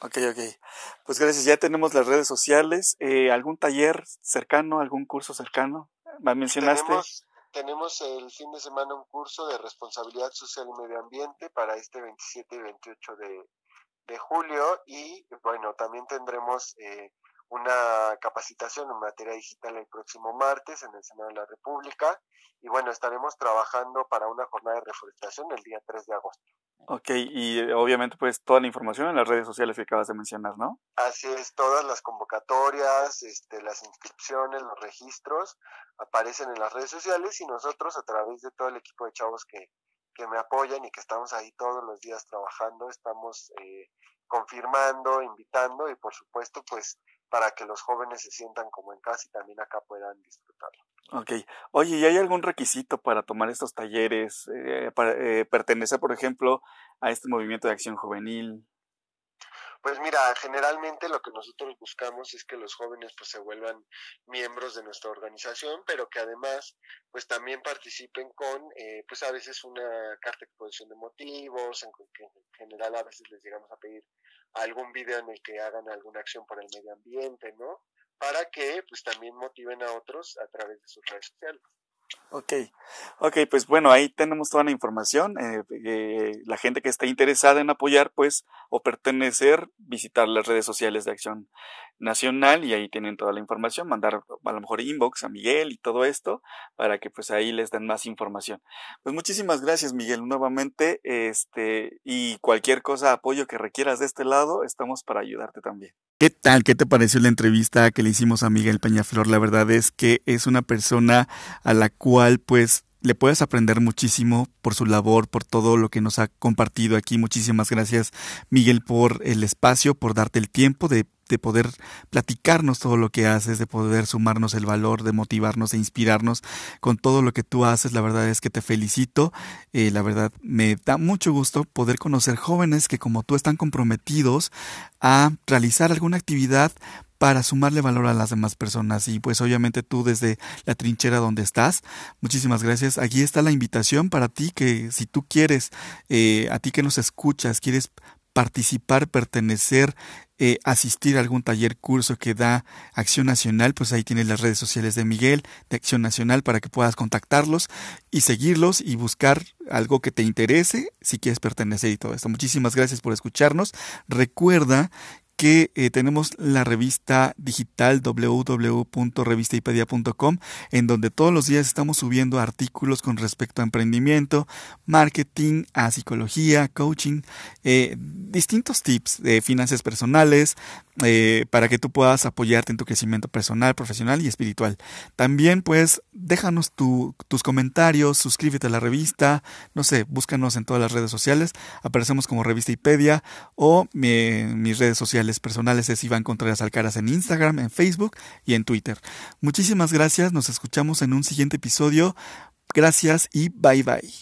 Ok, ok. Pues gracias. Ya tenemos las redes sociales. Eh, ¿Algún taller cercano, algún curso cercano? ¿Me mencionaste? Tenemos, tenemos el fin de semana un curso de responsabilidad social y medio ambiente para este 27 y 28 de, de julio y bueno, también tendremos eh, una capacitación en materia digital el próximo martes en el Senado de la República y bueno, estaremos trabajando para una jornada de reforestación el día 3 de agosto. Ok, y eh, obviamente pues toda la información en las redes sociales que acabas de mencionar, ¿no? Así es, todas las convocatorias, este, las inscripciones, los registros aparecen en las redes sociales y nosotros a través de todo el equipo de chavos que, que me apoyan y que estamos ahí todos los días trabajando, estamos eh, confirmando, invitando y por supuesto pues para que los jóvenes se sientan como en casa y también acá puedan disfrutarlo. Ok. Oye, ¿y hay algún requisito para tomar estos talleres, eh, para eh, pertenecer, por ejemplo, a este movimiento de acción juvenil? Pues mira, generalmente lo que nosotros buscamos es que los jóvenes pues se vuelvan miembros de nuestra organización, pero que además pues también participen con eh, pues a veces una carta de exposición de motivos, en que en general a veces les llegamos a pedir algún video en el que hagan alguna acción por el medio ambiente, ¿no? Para que pues también motiven a otros a través de sus redes sociales. Ok, ok, pues bueno, ahí tenemos toda la información. Eh, eh, la gente que está interesada en apoyar, pues, o pertenecer, visitar las redes sociales de Acción Nacional y ahí tienen toda la información, mandar a lo mejor inbox a Miguel y todo esto para que pues ahí les den más información. Pues muchísimas gracias Miguel nuevamente, este, y cualquier cosa, apoyo que requieras de este lado, estamos para ayudarte también. ¿Qué tal? ¿Qué te pareció la entrevista que le hicimos a Miguel Peñaflor? La verdad es que es una persona a la cual pues le puedes aprender muchísimo por su labor, por todo lo que nos ha compartido aquí. Muchísimas gracias Miguel por el espacio, por darte el tiempo de de poder platicarnos todo lo que haces, de poder sumarnos el valor, de motivarnos, e inspirarnos con todo lo que tú haces. La verdad es que te felicito. Eh, la verdad me da mucho gusto poder conocer jóvenes que como tú están comprometidos a realizar alguna actividad para sumarle valor a las demás personas. Y pues obviamente tú desde la trinchera donde estás, muchísimas gracias. Aquí está la invitación para ti que si tú quieres, eh, a ti que nos escuchas, quieres participar, pertenecer, eh, asistir a algún taller, curso que da Acción Nacional, pues ahí tienes las redes sociales de Miguel, de Acción Nacional, para que puedas contactarlos y seguirlos y buscar algo que te interese si quieres pertenecer y todo esto. Muchísimas gracias por escucharnos. Recuerda que eh, tenemos la revista digital www.revistaipedia.com en donde todos los días estamos subiendo artículos con respecto a emprendimiento, marketing, a psicología, coaching, eh, distintos tips de finanzas personales, eh, para que tú puedas apoyarte en tu crecimiento personal, profesional y espiritual. También pues déjanos tus comentarios, suscríbete a la revista, no sé, búscanos en todas las redes sociales, aparecemos como Revista Ipedia o mis redes sociales personales es Iván Contreras Alcaraz en Instagram, en Facebook y en Twitter. Muchísimas gracias, nos escuchamos en un siguiente episodio. Gracias y bye bye.